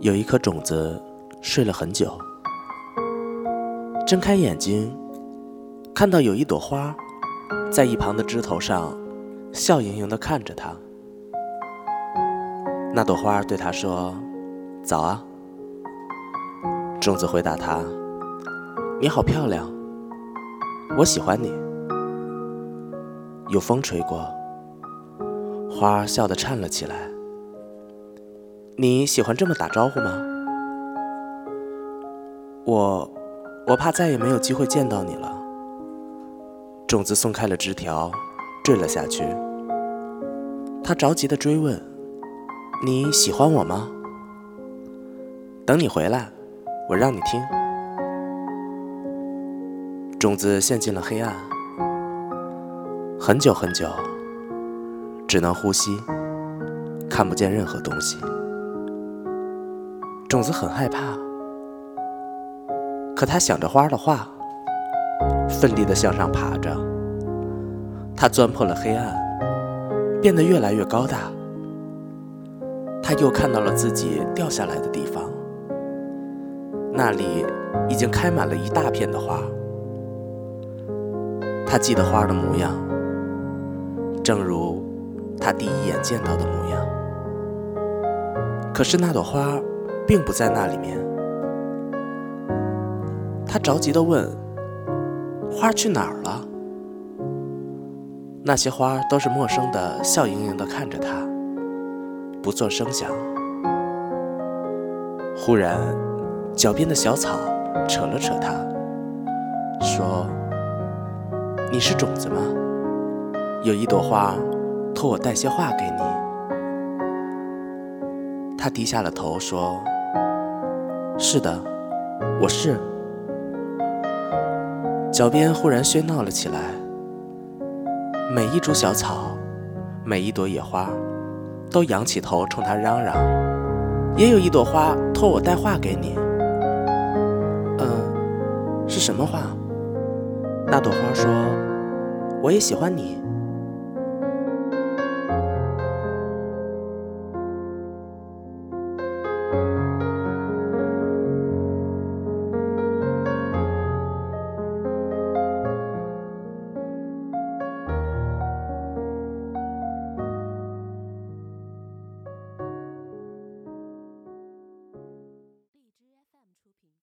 有一颗种子睡了很久，睁开眼睛，看到有一朵花在一旁的枝头上笑盈盈地看着它。那朵花对他说：“早啊。”种子回答他：“你好漂亮，我喜欢你。”有风吹过，花儿笑得颤了起来。你喜欢这么打招呼吗？我，我怕再也没有机会见到你了。种子松开了枝条，坠了下去。他着急地追问：“你喜欢我吗？”等你回来，我让你听。种子陷进了黑暗，很久很久，只能呼吸，看不见任何东西。种子很害怕，可他想着花的话，奋力地向上爬着。他钻破了黑暗，变得越来越高大。他又看到了自己掉下来的地方，那里已经开满了一大片的花。他记得花的模样，正如他第一眼见到的模样。可是那朵花。并不在那里面。他着急地问：“花去哪儿了？”那些花都是陌生的，笑盈盈地看着他，不做声响。忽然，脚边的小草扯了扯他，说：“你是种子吗？有一朵花，托我带些话给你。”他低下了头说。是的，我是。脚边忽然喧闹了起来，每一株小草，每一朵野花，都仰起头冲他嚷嚷。也有一朵花托我带话给你。嗯，是什么话？那朵花说：“我也喜欢你。”